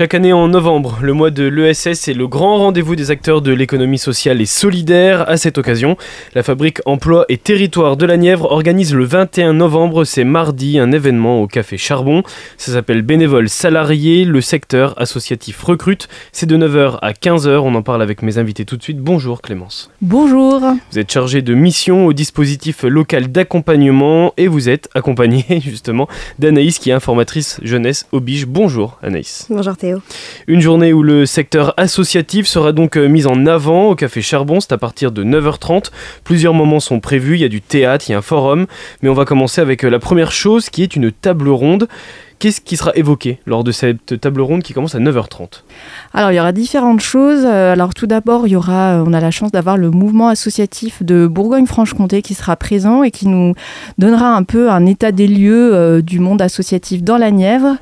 Chaque année en novembre, le mois de l'ESS est le grand rendez-vous des acteurs de l'économie sociale et solidaire. À cette occasion, la fabrique Emploi et Territoire de la Nièvre organise le 21 novembre, c'est mardi, un événement au Café Charbon. Ça s'appelle Bénévoles salariés, le secteur associatif recrute. C'est de 9h à 15h, on en parle avec mes invités tout de suite. Bonjour Clémence. Bonjour. Vous êtes chargée de mission au dispositif local d'accompagnement et vous êtes accompagnée justement d'Anaïs qui est informatrice jeunesse au Bige. Bonjour Anaïs. Bonjour Théo. Une journée où le secteur associatif sera donc euh, mis en avant au Café Charbon, c'est à partir de 9h30. Plusieurs moments sont prévus, il y a du théâtre, il y a un forum, mais on va commencer avec euh, la première chose qui est une table ronde. Qu'est-ce qui sera évoqué lors de cette table ronde qui commence à 9h30 Alors, il y aura différentes choses. Euh, alors, tout d'abord, il y aura, euh, on a la chance d'avoir le mouvement associatif de Bourgogne-Franche-Comté qui sera présent et qui nous donnera un peu un état des lieux euh, du monde associatif dans la Nièvre.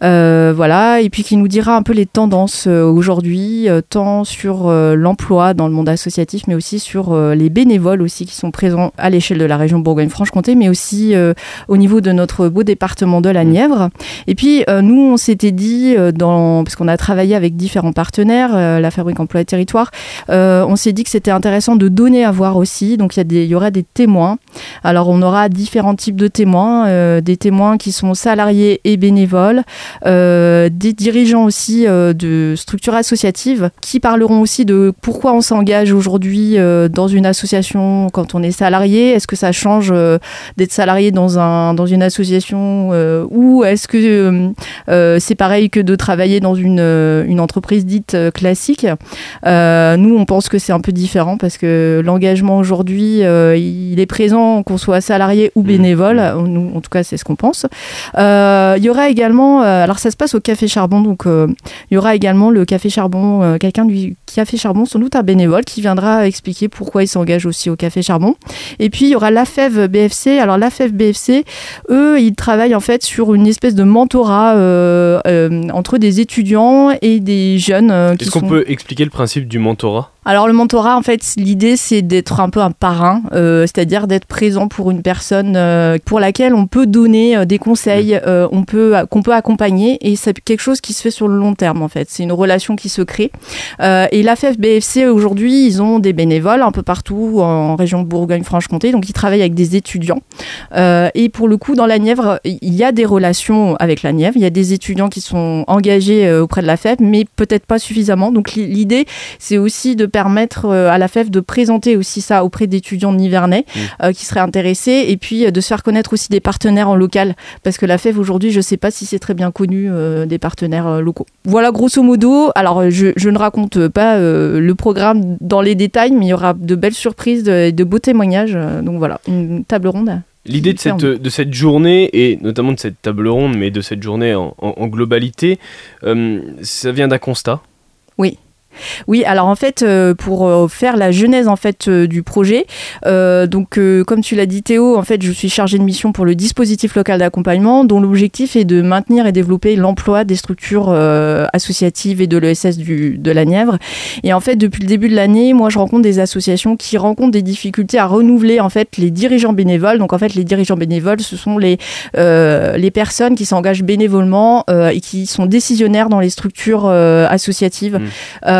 voilà, et puis qui nous dira un peu les tendances aujourd'hui, tant sur l'emploi dans le monde associatif, mais aussi sur les bénévoles aussi qui sont présents à l'échelle de la région Bourgogne-Franche-Comté, mais aussi au niveau de notre beau département de la mmh. Et puis, euh, nous, on s'était dit, euh, dans, parce qu'on a travaillé avec différents partenaires, euh, la Fabrique Emploi et Territoire, on s'est dit que c'était intéressant de donner à voir aussi. Donc, il y, aura des témoins. Alors, on aura différents types de témoins, des témoins qui sont salariés et bénévoles, des dirigeants aussi de structures associatives qui parleront aussi de pourquoi on s'engage aujourd'hui dans une association quand on est salarié. Est-ce que ça change d'être salarié dans, un, dans une association ou est-ce que euh, euh, c'est pareil que de travailler dans une, euh, une entreprise dite classique Nous, on pense que c'est un peu différent parce que l'engagement aujourd'hui, il est présent qu'on soit salarié ou mmh. bénévole. Nous, en tout cas, c'est ce qu'on pense. il y aura également, alors ça se passe au Café Charbon, donc il y aura également le Café Charbon, quelqu'un du Café Charbon, sans doute un bénévole, qui viendra expliquer pourquoi il s'engage aussi au Café Charbon. Et puis il y aura l'AFEV BFC. Alors l'AFEV BFC, eux, ils travaillent en fait sur une espèce de mentorat euh, euh, entre des étudiants et des jeunes. Euh, Est-ce qu'on peut expliquer le principe du mentorat? Alors le mentorat, en fait, l'idée c'est d'être un peu un parrain, euh, c'est-à-dire d'être présent pour une personne euh, pour laquelle on peut donner euh, des conseils, on peut qu'on peut accompagner, et c'est quelque chose qui se fait sur le long terme en fait. C'est une relation qui se crée. et la BFC aujourd'hui, ils ont des bénévoles un peu partout en région Bourgogne-Franche-Comté, donc ils travaillent avec des étudiants. et pour le coup, dans la Nièvre, il y a des relations avec la Nièvre. Il y a des étudiants qui sont engagés auprès de la FEB, mais peut-être pas suffisamment. Donc l'idée, c'est aussi de permettre euh, à la FEF de présenter aussi ça auprès d'étudiants nivernais mmh. euh, qui seraient intéressés et puis euh, de se faire connaître aussi des partenaires en local parce que la FEF aujourd'hui, je ne sais pas si c'est très bien connu des partenaires locaux. Voilà grosso modo. Alors je, ne raconte pas le programme dans les détails, mais il y aura de belles surprises, de, de beaux témoignages. donc voilà, une table ronde. L'idée de cette, de cette journée, et notamment de cette table ronde, mais de cette journée en, globalité, ça vient d'un constat? Oui. Oui, alors en fait, euh, pour euh, faire la genèse en fait euh, du projet, donc comme tu l'as dit Théo, en fait, je suis chargée de mission pour le dispositif local d'accompagnement, dont l'objectif est de maintenir et développer l'emploi des structures associatives et de l'ESS de la Nièvre. Et en fait, depuis le début de l'année, moi, je rencontre des associations qui rencontrent des difficultés à renouveler en fait les dirigeants bénévoles. Donc en fait, les dirigeants bénévoles, ce sont les les personnes qui s'engagent bénévolement et qui sont décisionnaires dans les structures associatives. Mmh.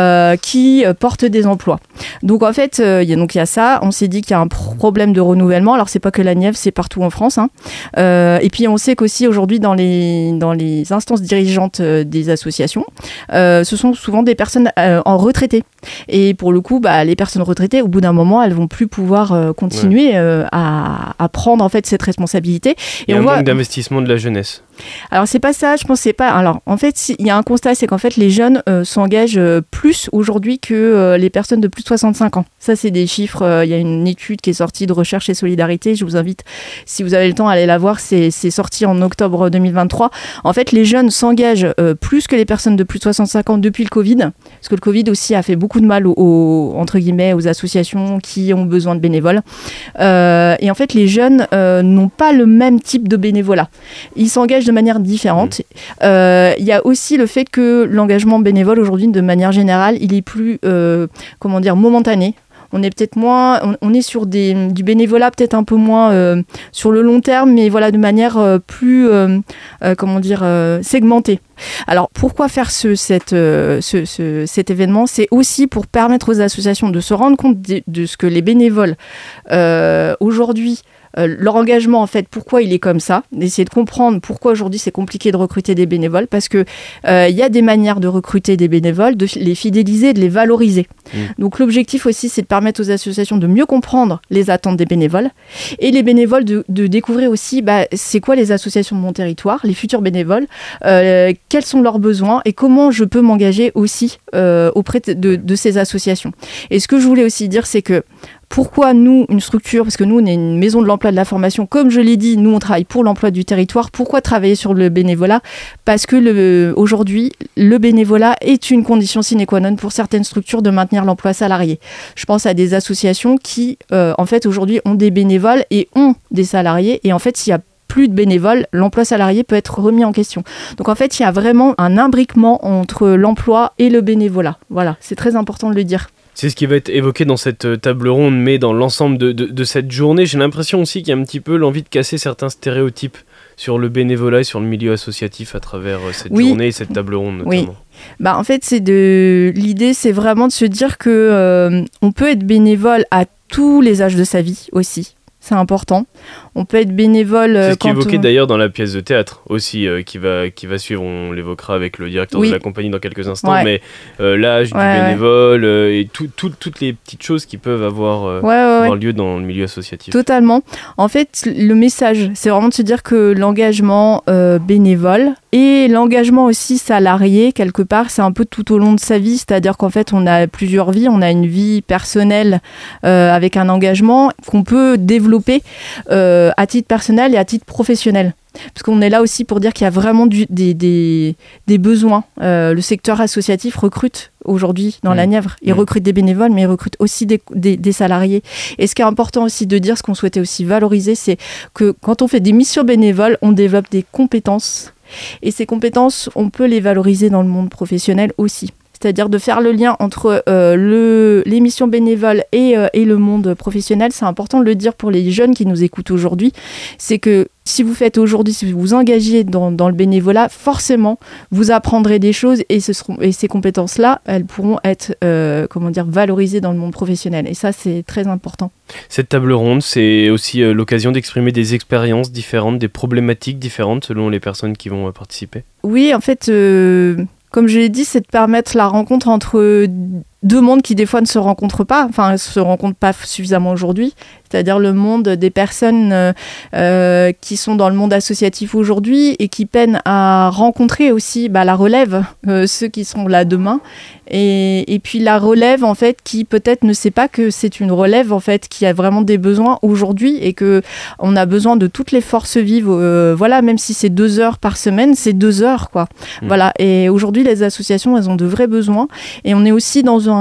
Euh, qui euh, portent des emplois. Donc en fait, euh, il y a, il y a ça. On s'est dit qu'il y a un problème de renouvellement. Alors c'est pas que la Nièvre, c'est partout en France. Hein. et puis on sait qu'aussi aujourd'hui dans les dans les instances dirigeantes des associations, ce sont souvent des personnes en retraité. Et pour le coup, bah, les personnes retraitées, au bout d'un moment, elles vont plus pouvoir continuer à, à, prendre en fait cette responsabilité. Et on un voit... manque d'investissement de la jeunesse. Alors c'est pas ça, je pense c'est pas. Alors en fait, il y a un constat, c'est qu'en fait les jeunes s'engagent plus aujourd'hui que euh, les personnes de plus de 65 ans. Ça, c'est des chiffres. Euh, il y a une étude qui est sortie de Recherche et Solidarité. Je vous invite, si vous avez le temps, à aller la voir. C'est sorti en octobre 2023. En fait, les jeunes s'engagent euh, plus que les personnes de plus de 65 ans depuis le Covid. Parce que le Covid aussi a fait beaucoup de mal aux, entre guillemets, aux associations qui ont besoin de bénévoles. et en fait, les jeunes n'ont pas le même type de bénévolat. Ils s'engagent de manière différente. Mmh. Il y a aussi le fait que l'engagement bénévole aujourd'hui, de manière générale, il est plus, euh, comment dire, momentané on est peut-être moins, sur des, du bénévolat peut-être un peu moins euh, sur le long terme, mais voilà de manière euh, plus, comment dire, segmentée. Alors pourquoi faire cet événement? C'est aussi pour permettre aux associations de se rendre compte de ce que les bénévoles aujourd'hui euh, leur engagement, en fait, pourquoi il est comme ça, d'essayer de comprendre pourquoi aujourd'hui c'est compliqué de recruter des bénévoles, parce que euh, il y a des manières de recruter des bénévoles, de les fidéliser, de les valoriser. Mmh. Donc l'objectif aussi, c'est de permettre aux associations de mieux comprendre les attentes des bénévoles et les bénévoles de, découvrir aussi bah, c'est quoi les associations de mon territoire, les futurs bénévoles, euh, quels sont leurs besoins et comment je peux m'engager aussi auprès de, de, ces associations. Et ce que je voulais aussi dire, c'est que pourquoi nous, une structure, parce que nous, on est une maison de l'emploi de la formation, comme je l'ai dit, nous, on travaille pour l'emploi du territoire. Pourquoi travailler sur le bénévolat? Parce que aujourd'hui, le bénévolat est une condition sine qua non pour certaines structures de maintenir l'emploi salarié. Je pense à des associations qui, euh, en fait, aujourd'hui, ont des bénévoles et ont des salariés. Et en fait, s'il y a plus de bénévoles, l'emploi salarié peut être remis en question. Donc en fait, il y a vraiment un imbriquement entre l'emploi et le bénévolat. Voilà, c'est très important de le dire. C'est ce qui va être évoqué dans cette euh, table ronde, mais dans l'ensemble de, cette journée, j'ai l'impression aussi qu'il y a un petit peu l'envie de casser certains stéréotypes sur le bénévolat et sur le milieu associatif à travers euh, cette journée et cette table ronde notamment. Oui. Bah en fait, c'est de l'idée, c'est vraiment de se dire que euh, on peut être bénévole à tous les âges de sa vie aussi c'est important. On peut être bénévole. C'est ce qui est évoqué d'ailleurs dans la pièce de théâtre aussi, euh, qui, va, qui va suivre. On l'évoquera avec le directeur de la compagnie dans quelques instants. Mais euh, l'âge du bénévole euh, et toutes les petites choses qui peuvent avoir, avoir, lieu dans le milieu associatif. Totalement. En fait, le message, c'est vraiment de se dire que l'engagement bénévole et l'engagement aussi salarié, quelque part, c'est un peu tout au long de sa vie. C'est-à-dire qu'en fait, on a plusieurs vies. On a une vie personnelle avec un engagement qu'on peut développer euh, à titre personnel et à titre professionnel. Parce qu'on est là aussi pour dire qu'il y a vraiment des, des, besoins. Euh, le secteur associatif recrute aujourd'hui dans la mmh. Nièvre. Il mmh. recrute des bénévoles, mais il recrute aussi des, des, salariés. Et ce qui est important aussi de dire, ce qu'on souhaitait aussi valoriser, c'est que quand on fait des missions bénévoles, on développe des compétences. Et ces compétences, on peut les valoriser dans le monde professionnel aussi c'est-à-dire de faire le lien entre euh, le, les missions bénévoles et, euh, et, le monde professionnel. C'est important de le dire pour les jeunes qui nous écoutent aujourd'hui. C'est que si vous faites aujourd'hui, si vous vous engagez dans, dans, le bénévolat, forcément, vous apprendrez des choses et, ce seront, et ces compétences-là, elles pourront être euh, comment dire, valorisées dans le monde professionnel. Et ça, c'est très important. Cette table ronde, c'est aussi l'occasion d'exprimer des expériences différentes, des problématiques différentes selon les personnes qui vont participer? Oui, en fait, comme je l'ai dit, c'est de permettre la rencontre entre deux mondes qui des fois ne se rencontrent pas, enfin ne se rencontrent pas suffisamment aujourd'hui, c'est-à-dire le monde des personnes euh, euh, qui sont dans le monde associatif aujourd'hui et qui peinent à rencontrer aussi bah, la relève, euh, ceux qui sont là demain, et, et, puis la relève en fait qui peut-être ne sait pas que c'est une relève en fait qui a vraiment des besoins aujourd'hui et que on a besoin de toutes les forces vives, voilà, même si c'est deux heures par semaine, c'est deux heures quoi, mmh. voilà. Et aujourd'hui les associations elles ont de vrais besoins et on est aussi dans un,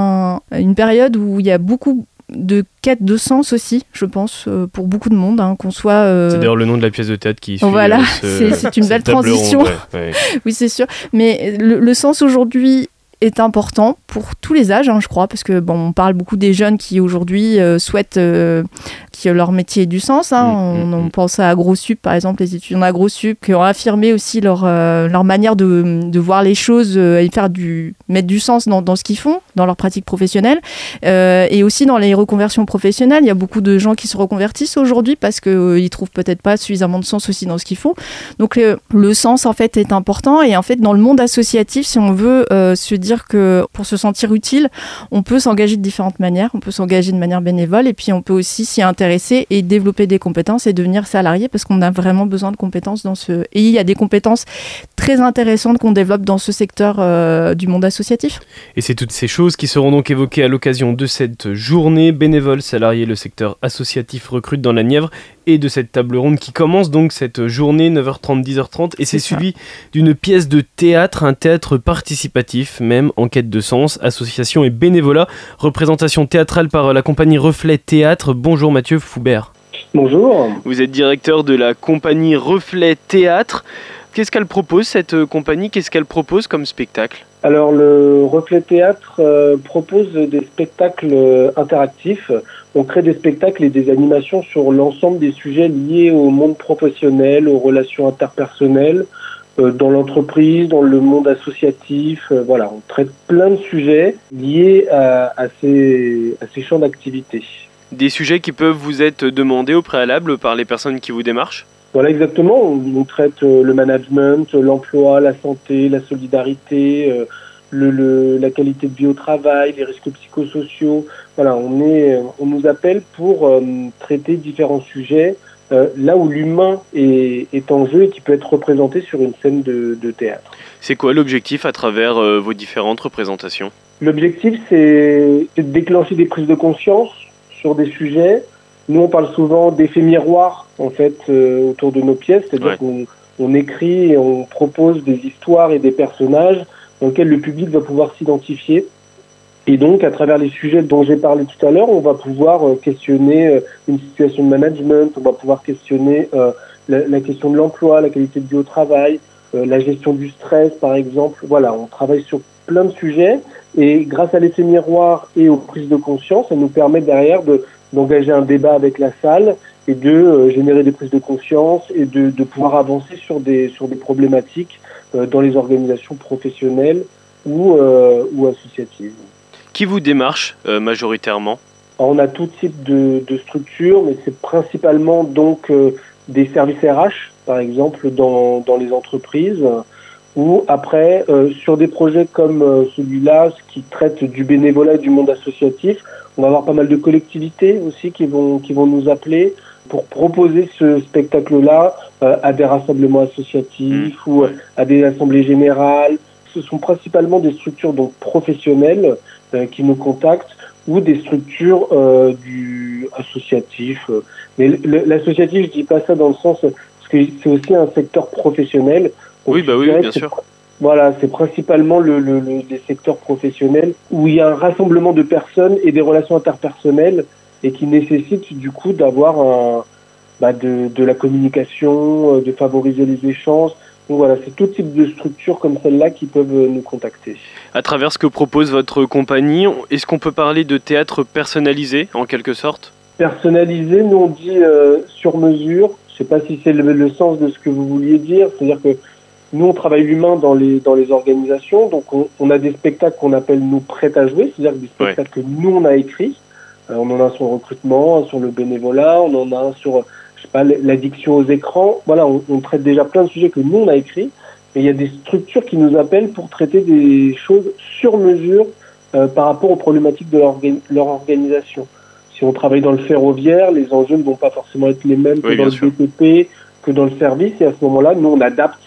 une période où il y a beaucoup de quête de sens aussi, je pense, euh, pour beaucoup de monde, hein, qu'on soit. Euh, c'est d'ailleurs le nom de la pièce de théâtre qui. Suit voilà, euh, c'est une belle transition. oui, c'est sûr. Mais le, sens aujourd'hui est important pour tous les âges, hein, je crois, parce que bon, on parle beaucoup des jeunes qui aujourd'hui souhaitent leur métier ait du sens. Hein. Mm, mm, on, mm. pense à AgroSup, par exemple, les étudiants d'AgroSup, qui ont affirmé aussi leur, euh, leur manière de, de, voir les choses euh, et faire du, mettre du sens dans, dans ce qu'ils font, dans leur pratique professionnelle. Euh, et aussi dans les reconversions professionnelles, il y a beaucoup de gens qui se reconvertissent aujourd'hui parce qu'ils ne trouvent peut-être pas suffisamment de sens aussi dans ce qu'ils font. Donc le sens, en fait, est important. Et en fait, dans le monde associatif, si on veut se dire que pour se sentir utile, on peut s'engager de différentes manières. On peut s'engager de manière bénévole et puis on peut aussi s'y intéresser et développer des compétences et devenir salarié parce qu'on a vraiment besoin de compétences dans ce. Et il y a des compétences très intéressantes qu'on développe dans ce secteur euh, du monde associatif. Et c'est toutes ces choses qui seront donc évoquées à l'occasion de cette journée. Bénévoles, salariés, le secteur associatif recrute dans la Nièvre et de cette table ronde qui commence donc cette journée 9h30 10h30 et c'est suivi d'une pièce de théâtre, un théâtre participatif même en quête de sens, association et bénévolat, représentation théâtrale par la compagnie Reflet Théâtre. Bonjour Mathieu Foubert. Bonjour. Vous êtes directeur de la compagnie Reflet Théâtre. Qu'est-ce qu'elle propose cette compagnie? Qu'est-ce qu'elle propose comme spectacle? Alors le Reflet Théâtre propose des spectacles interactifs. On crée des spectacles et des animations sur l'ensemble des sujets liés au monde professionnel, aux relations interpersonnelles, euh, dans l'entreprise, dans le monde associatif. Euh, voilà, on traite plein de sujets liés à ces champs d'activité. Des sujets qui peuvent vous être demandés au préalable par les personnes qui vous démarchent? Voilà, exactement. On, traite euh, le management, l'emploi, la santé, la solidarité, le, le, la qualité de vie au travail, les risques psychosociaux. Voilà, on, est, on nous appelle pour traiter différents sujets euh, là où l'humain est, est, en jeu et qui peut être représenté sur une scène de, de théâtre. C'est quoi l'objectif à travers euh, vos différentes représentations? L'objectif, c'est de déclencher des prises de conscience sur des sujets. Nous, on parle souvent d'effets miroirs, en fait, euh, autour de nos pièces, c'est-à-dire qu'on on écrit et on propose des histoires et des personnages dans lesquels le public va pouvoir s'identifier. Et donc, à travers les sujets dont j'ai parlé tout à l'heure, on va pouvoir euh, questionner euh, une situation de management, on va pouvoir questionner euh, la, la, question de l'emploi, la qualité de vie au travail, la gestion du stress, par exemple. Voilà, on travaille sur plein de sujets. Et grâce à l'effet miroir et aux prises de conscience, ça nous permet derrière de d'engager un débat avec la salle et de générer des prises de conscience et de, de pouvoir avancer sur des sur des problématiques dans les organisations professionnelles ou ou associatives. Qui vous démarche euh, majoritairement? On a tout type de, de structures, mais c'est principalement donc euh, des services RH, par exemple, dans, dans les entreprises, ou après, euh, sur des projets comme celui-là, qui traite du bénévolat et du monde associatif, on va avoir pas mal de collectivités aussi qui vont, qui vont nous appeler pour proposer ce spectacle-là à des rassemblements associatifs mmh. ou à des assemblées générales. Ce sont principalement des structures donc professionnelles euh, qui nous contactent ou des structures euh, du associatif. Mais l'associatif, je dis pas ça dans le sens parce que c'est aussi un secteur professionnel. Oui, bah oui, bien sûr. Voilà, c'est principalement le, le, le, les secteurs professionnels où il y a un rassemblement de personnes et des relations interpersonnelles et qui nécessitent du coup d'avoir un, bah de, de la communication, euh, de favoriser les échanges, donc voilà, c'est tout type de structures comme celle-là qui peuvent nous contacter. À travers ce que propose votre compagnie, est-ce qu'on peut parler de théâtre personnalisé en quelque sorte? Personnalisé, nous on dit euh, sur mesure. Je ne sais pas si c'est le, sens de ce que vous vouliez dire. C'est-à-dire que nous on travaille l'humain dans les, dans les organisations. Donc on, on a des spectacles qu'on appelle nous prêts à jouer, c'est-à-dire des spectacles que nous on a écrits. Euh, on en a sur le recrutement, sur le bénévolat, on en a un sur l'addiction aux écrans. Voilà, on, traite déjà plein de sujets que nous on a écrits, mais il y a des structures qui nous appellent pour traiter des choses sur mesure euh, par rapport aux problématiques de leur, leur, organisation. Si on travaille dans le ferroviaire, les enjeux ne vont pas forcément être les mêmes que dans le BTP, que dans le service, et à ce moment-là, nous on adapte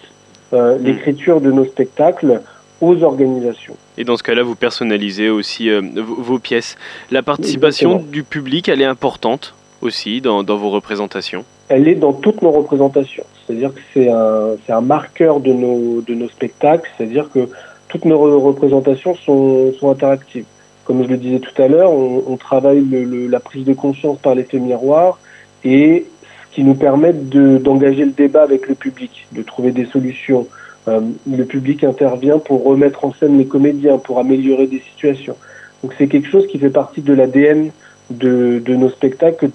euh, mm. l'écriture de nos spectacles aux organisations. Et dans ce cas-là, vous personnalisez aussi euh, vos pièces. La participation du public, elle est importante aussi dans, dans, vos représentations? Elle est dans toutes nos représentations. C'est-à-dire que c'est un, un, marqueur de nos, de nos spectacles, c'est-à-dire que toutes nos représentations sont, sont, interactives. Comme je le disais tout à l'heure, on, on, travaille le, le, la prise de conscience par l'effet miroir et qui nous permet d'engager le débat avec le public, de trouver des solutions. Euh, le public intervient pour remettre en scène les comédiens, pour améliorer des situations. Donc c'est quelque chose qui fait partie de l'ADN de, de, nos spectacles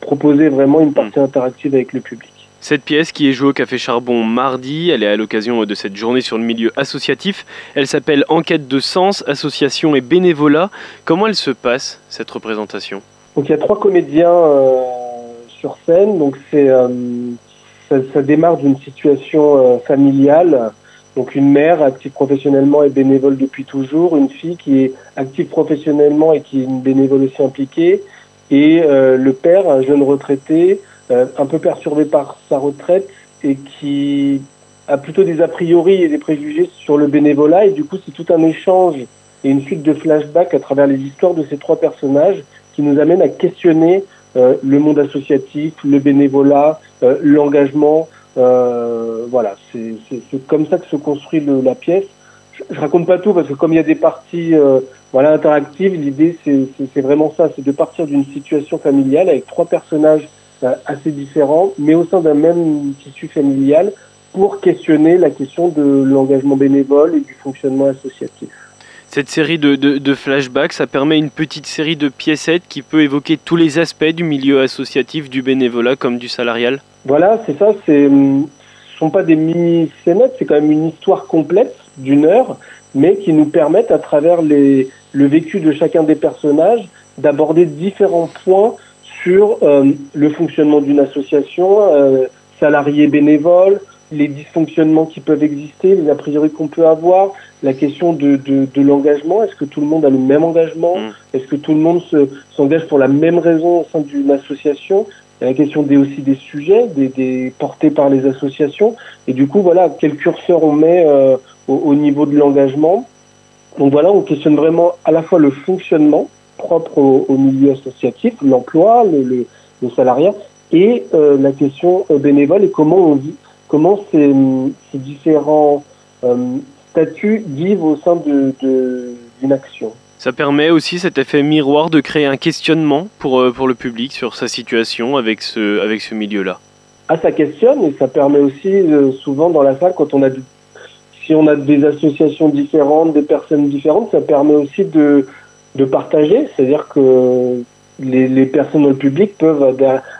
proposer vraiment une partie interactive avec le public. Cette pièce qui est jouée au Café Charbon mardi, elle est à l'occasion de cette journée sur le milieu associatif. Elle s'appelle Enquête de sens, association et bénévolat. Comment elle se passe, cette représentation? Donc il y a trois comédiens euh, sur scène. Donc c'est euh, ça, démarre d'une situation euh, familiale. Donc une mère active professionnellement et bénévole depuis toujours, une fille qui est active professionnellement et qui est une bénévole aussi impliquée, et euh, le père, un jeune retraité, un peu perturbé par sa retraite et qui a plutôt des a priori et des préjugés sur le bénévolat. Et du coup, c'est tout un échange et une suite de flashbacks à travers les histoires de ces trois personnages qui nous amènent à questionner le monde associatif, le bénévolat, euh, l'engagement. Euh, voilà, c'est comme ça que se construit le, la pièce. Je, je, raconte pas tout parce que comme il y a des parties voilà, interactive, l'idée c'est vraiment ça, c'est de partir d'une situation familiale avec trois personnages euh, assez différents, mais au sein d'un même tissu familial, pour questionner la question de l'engagement bénévole et du fonctionnement associatif. Cette série de, de, flashbacks, ça permet une petite série de piécettes qui peut évoquer tous les aspects du milieu associatif, du bénévolat comme du salarial Voilà, c'est ça. Ce ne sont pas des mini-scénettes, c'est quand même une histoire complète d'une heure, mais qui nous permettent, à travers les, le vécu de chacun des personnages, d'aborder différents points sur euh, le fonctionnement d'une association, euh, salariés bénévoles, les dysfonctionnements qui peuvent exister, les a priori qu'on peut avoir, la question de, de, de l'engagement. Est-ce que tout le monde a le même engagement mm. Est-ce que tout le monde s'engage pour la même raison au sein d'une association? Il y a la question des, aussi des sujets des, des, portés par les associations. Et du coup, voilà, quel curseur on met euh, au, au, niveau de l'engagement. Donc voilà, on questionne vraiment à la fois le fonctionnement propre au, au milieu associatif, l'emploi, le, le, le, salariat, et euh, la question euh, bénévole et comment on vit comment ces, ces différents euh, statuts vivent au sein d'une de, action. Ça permet aussi cet effet miroir de créer un questionnement pour, euh, pour le public sur sa situation avec ce, avec ce milieu-là. Ah, ça questionne et ça permet aussi euh, souvent dans la salle, quand on a si on a des associations différentes, des personnes différentes, ça permet aussi de, de partager. C'est-à-dire que les, les, personnes dans le public peuvent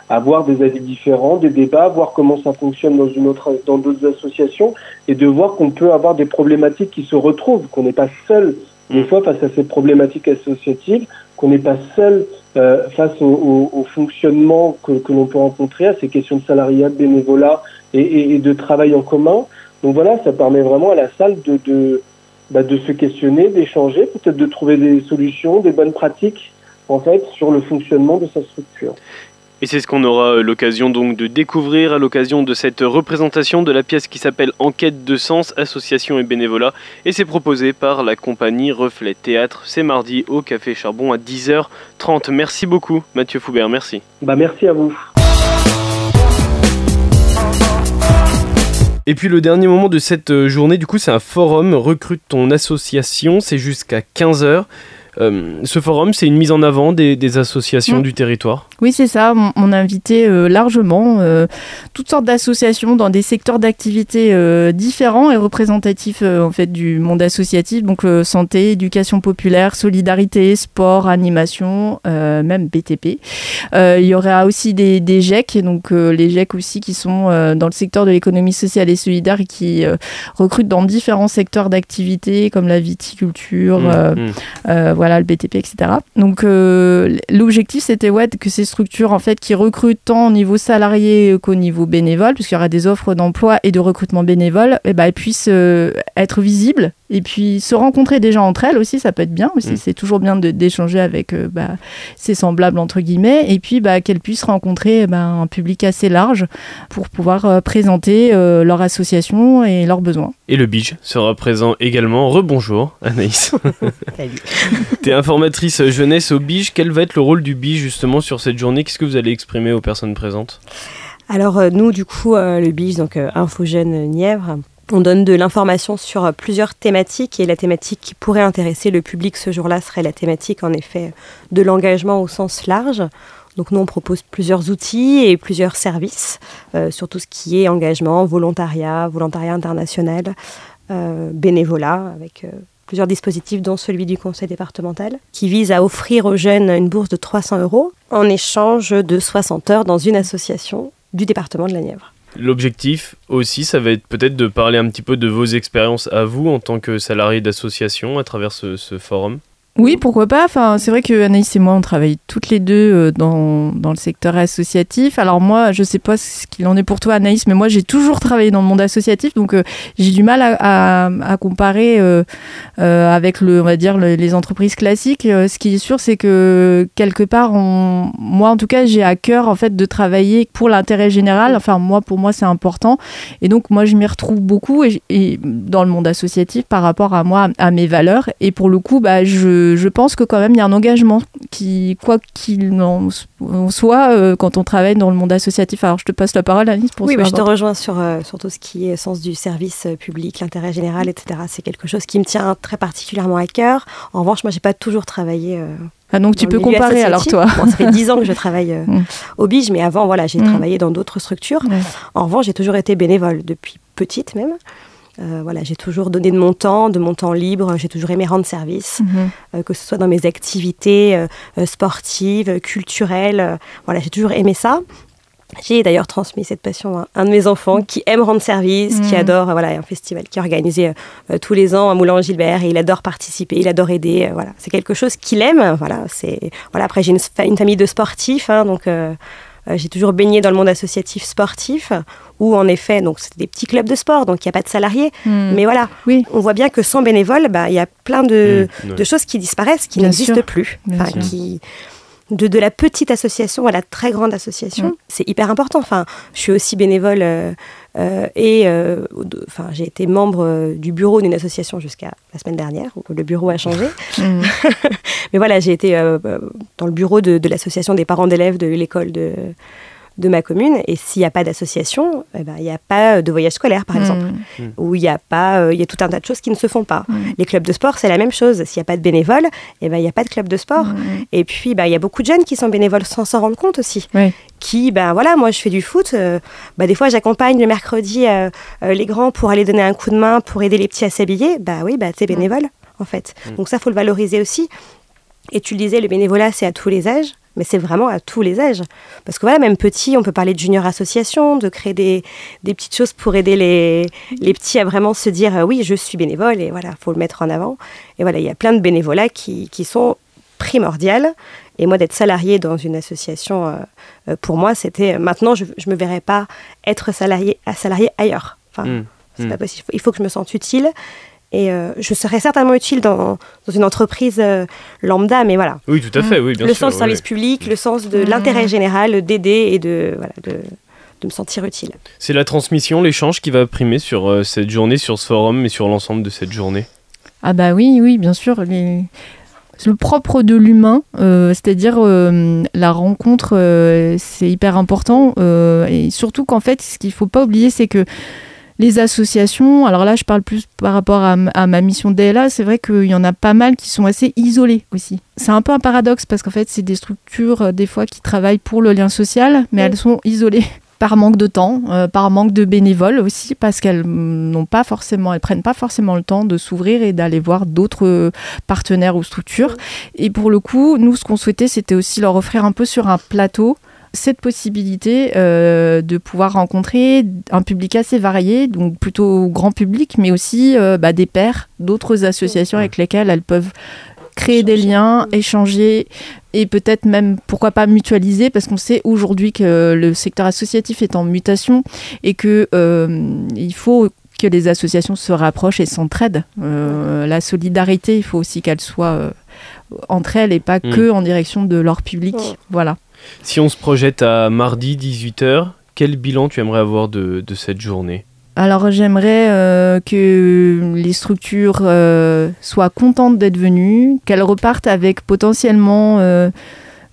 avoir des avis différents, des débats, voir comment ça fonctionne dans une autre, dans d'autres associations, et de voir qu'on peut avoir des problématiques qui se retrouvent, qu'on n'est pas seul des fois face à ces problématiques associatives, qu'on n'est pas seul euh, face au, au, au, fonctionnement que, que l'on peut rencontrer, à ces questions de salariat, de bénévolat et, et, et, de travail en commun. Donc voilà, ça permet vraiment à la salle de, de, bah, de se questionner, d'échanger, peut-être de trouver des solutions, des bonnes pratiques en fait sur le fonctionnement de sa structure. Et c'est ce qu'on aura euh, l'occasion donc de découvrir à l'occasion de cette représentation de la pièce qui s'appelle Enquête de sens, association et bénévolat. Et c'est proposé par la compagnie Reflet Théâtre. C'est mardi au Café Charbon à 10h30. Merci beaucoup Mathieu Foubert, merci. Bah merci à vous. Et puis le dernier moment de cette euh, journée, du coup, c'est un forum Recrute ton association. C'est jusqu'à 15h. Euh, ce forum, c'est une mise en avant des, des associations mmh. du territoire Oui, c'est ça. On, on, a invité euh, largement euh, toutes sortes d'associations dans des secteurs d'activité euh, différents et représentatifs en fait du monde associatif, donc santé, éducation populaire, solidarité, sport, animation, même BTP. il y aura aussi des, des GEC, donc les GEC aussi qui sont dans le secteur de l'économie sociale et solidaire et qui recrutent dans différents secteurs d'activité comme la viticulture, mmh, mmh. voilà le BTP, etc. Donc l'objectif c'était ouais que ces structures en fait qui recrutent tant au niveau salarié qu'au niveau bénévole, puisqu'il y aura des offres d'emploi et de recrutement bénévole, et eh ben, puissent euh, être visibles et puis se rencontrer déjà entre elles aussi, ça peut être bien aussi. Mmh. C'est toujours bien d'échanger avec euh, bah, ses semblables entre guillemets, et puis bah, qu'elles puissent rencontrer bah, un public assez large pour pouvoir euh, présenter euh, leur association et leurs besoins. Et le Bige sera présent également. Rebonjour Anaïs. Salut. tu es informatrice jeunesse au Bige. Quel va être le rôle du Bige justement sur cette journée? Qu'est-ce que vous allez exprimer aux personnes présentes? Alors euh, nous, du coup, euh, le BIGE, donc euh, Infogène Nièvre, on donne de l'information sur plusieurs thématiques et la thématique qui pourrait intéresser le public ce jour-là serait la thématique en effet de l'engagement au sens large. Donc nous, on propose plusieurs outils et plusieurs services euh, sur tout ce qui est engagement, volontariat, volontariat international, euh, bénévolat, avec euh, plusieurs dispositifs, dont celui du conseil départemental, qui vise à offrir aux jeunes une bourse de 300 euros en échange de 60 heures dans une association du département de la Nièvre. L'objectif aussi, ça va être peut-être de parler un petit peu de vos expériences à vous en tant que salarié d'association à travers ce, forum. Oui, pourquoi pas. Enfin, c'est vrai que Anaïs et moi, on travaille toutes les deux euh, dans, dans le secteur associatif. Alors moi, je sais pas ce qu'il en est pour toi, Anaïs, mais moi, j'ai toujours travaillé dans le monde associatif, donc euh, j'ai du mal à, à, comparer euh, avec le, on va dire, le, les entreprises classiques. Ce qui est sûr, c'est que quelque part, moi, en tout cas, j'ai à cœur en fait de travailler pour l'intérêt général. Enfin, moi, pour moi, c'est important. Et donc, moi, je m'y retrouve beaucoup et, et, dans le monde associatif par rapport à moi, à mes valeurs. Et pour le coup, bah, je je, je pense que quand même il y a un engagement qui, quoi qu'il en soit, euh, quand on travaille dans le monde associatif. Alors je te passe la parole, Alice, pour Oui, ce je te rejoins sur, euh, sur tout ce qui est sens du service euh, public, l'intérêt général, etc. C'est quelque chose qui me tient très particulièrement à cœur. En revanche, moi, j'ai pas toujours travaillé. ah donc tu peux comparer alors toi. Bon, ça fait dix ans que je travaille mm. au Bige, mais avant, voilà, j'ai mm. travaillé dans d'autres structures. En revanche, j'ai toujours été bénévole depuis petite même. Euh, voilà, j'ai toujours donné de mon temps, de mon temps libre. J'ai toujours aimé rendre service, mhm. euh, que ce soit dans mes activités euh, sportives, culturelles. voilà, j'ai toujours aimé ça. J'ai d'ailleurs transmis cette passion à un de mes enfants qui aime rendre service, qui mhm. adore voilà un festival qui est organisé tous les ans à Moulin-Gilbert et il adore participer, il adore aider. voilà, c'est quelque chose qu'il aime. Voilà, c'est voilà. Après, j'ai une, famille de sportifs, hein, donc j'ai toujours baigné dans le monde associatif sportif où en effet, donc c'est des petits clubs de sport, donc il n'y a pas de salariés. Hmm. Mais voilà, oui. on voit bien que sans bénévoles, bah, il y a plein de, hmm, choses qui disparaissent, qui n'existent plus. qui, de, de, la petite association à la très grande association, hmm. c'est hyper important. Enfin, je suis aussi bénévole euh, euh, et euh, enfin, j'ai été membre du bureau d'une association jusqu'à la semaine dernière, où le bureau a changé. Mais voilà, j'ai été dans le bureau de, de l'association des parents d'élèves de l'école de de ma commune. Et s'il n'y a pas d'association, eh ben, il n'y a pas de voyage scolaire, par hmm. exemple. Hmm. Ou il y a pas, euh, il y a tout un tas de choses qui ne se font pas. Hmm. Les clubs de sport, c'est la même chose. S'il n'y a pas de bénévoles, eh ben, il n'y a pas de club de sport. Et puis, bah, il y a beaucoup de jeunes qui sont bénévoles sans s'en rendre compte aussi. Qui, ben voilà, moi je fais du foot. Euh, bah, des fois, j'accompagne le mercredi euh, les grands pour aller donner un coup de main, pour aider les petits à s'habiller. Bah oui, bah, c'est bénévole, en fait. Donc ça, faut le valoriser aussi. Et tu le disais, le bénévolat, c'est à tous les âges mais c'est vraiment à tous les âges. Parce que voilà, même petit, on peut parler de junior association, de créer des, des petites choses pour aider les, les, petits à vraiment se dire euh, oui, je suis bénévole et voilà, faut le mettre en avant. Et voilà, il y a plein de bénévolats qui, qui sont primordiales. Et moi, d'être salarié dans une association, euh, euh, pour moi, c'était maintenant, je ne me verrais pas être salarié, salarié ailleurs. Enfin, mmh. c'est mmh. pas possible. Il faut que je me sente utile. Et euh, je serais certainement utile dans, dans une entreprise euh, lambda, mais voilà. Oui, tout à fait, oui, bien le sûr. Le sens du service public, le sens de l'intérêt général, d'aider et de, voilà, de, de, me sentir utile. C'est la transmission, l'échange qui va primer sur euh, cette journée, sur ce forum et sur l'ensemble de cette journée Ah bah oui, oui, bien sûr. Les... Le propre de l'humain, c'est-à-dire la rencontre, c'est hyper important. et surtout qu'en fait, ce qu'il ne faut pas oublier, c'est que les associations, alors là je parle plus par rapport à, ma mission DLA, c'est vrai qu'il y en a pas mal qui sont assez isolées aussi. C'est un peu un paradoxe parce qu'en fait c'est des structures euh, des fois qui travaillent pour le lien social, mais elles sont isolées par manque de temps, euh, par manque de bénévoles aussi, parce qu'elles n'ont pas forcément, elles prennent pas forcément le temps de s'ouvrir et d'aller voir d'autres partenaires ou structures. Et pour le coup, nous, ce qu'on souhaitait, c'était aussi leur offrir un peu sur un plateau cette possibilité euh, de pouvoir rencontrer un public assez varié, donc plutôt grand public, mais aussi euh, bah, des pairs d'autres associations avec lesquelles elles peuvent créer des liens, échanger et peut-être même, pourquoi pas, mutualiser, parce qu'on sait aujourd'hui que le secteur associatif est en mutation et que euh, faut que les associations se rapprochent et s'entraident. la solidarité, il faut aussi qu'elle soit entre elles et pas mm. que en direction de leur public. Voilà. Si on se projette à mardi 18h, quel bilan tu aimerais avoir de, cette journée? Alors j'aimerais euh, que les structures euh, soient contentes d'être venues, qu'elles repartent avec potentiellement euh,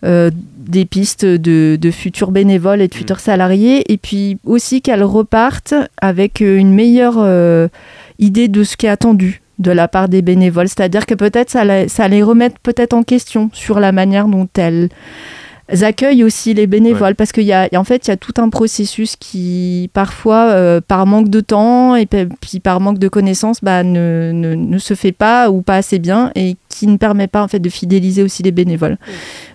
des pistes de, futurs bénévoles et de mm. futurs salariés, et puis aussi qu'elles repartent avec une meilleure idée de ce qui est attendu de la part des bénévoles, c'est-à-dire que peut-être ça, ça les remettre peut-être en question sur la manière dont elles accueillent aussi les bénévoles parce qu'il y a en fait il y a tout un processus qui parfois euh, par manque de temps et puis par manque de connaissances bah, ne, ne, se fait pas ou pas assez bien et qui ne permet pas en fait de fidéliser aussi les bénévoles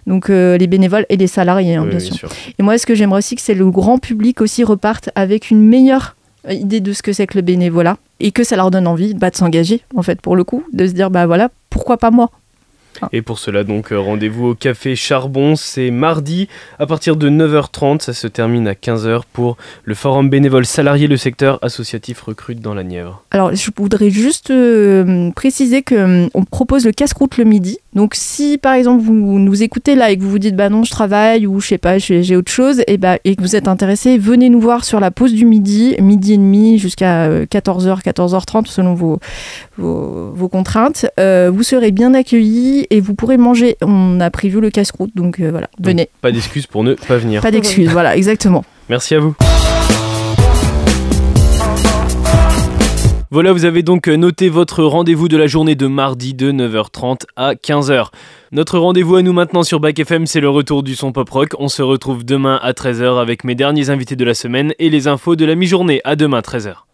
donc euh, les bénévoles et les salariés hein, bien, sûr. et moi ce que j'aimerais aussi que c'est le grand public aussi reparte avec une meilleure idée de ce que c'est que le bénévolat et que ça leur donne envie bah, de s'engager en fait pour le coup de se dire bah voilà pourquoi pas moi? Et pour cela, donc, euh, rendez-vous au Café Charbon. C'est mardi à partir de 9h30. Ça se termine à 15h pour le Forum bénévole salarié, le secteur associatif recrute dans la Nièvre. Alors, je voudrais juste euh, préciser qu'on euh, propose le casse-croûte le midi. Donc si par exemple vous nous écoutez là et que vous vous dites bah non je travaille ou je sais pas j'ai autre chose et, bah, et que vous êtes intéressé, venez nous voir sur la pause du midi, midi et demi jusqu'à 14h, 14h30 selon vos, vos, contraintes. Euh, vous serez bien accueillis et vous pourrez manger. On a prévu le casse-croûte donc euh, voilà, venez. pas d'excuses pour ne pas venir. Pas d'excuses, voilà exactement. Merci à vous. Voilà, vous avez donc noté votre rendez-vous de la journée de mardi de 9h30 à 15h. Notre rendez-vous à nous maintenant sur Back FM, c'est le retour du son pop rock. On se retrouve demain à 13h avec mes derniers invités de la semaine et les infos de la mi-journée. À demain 13h.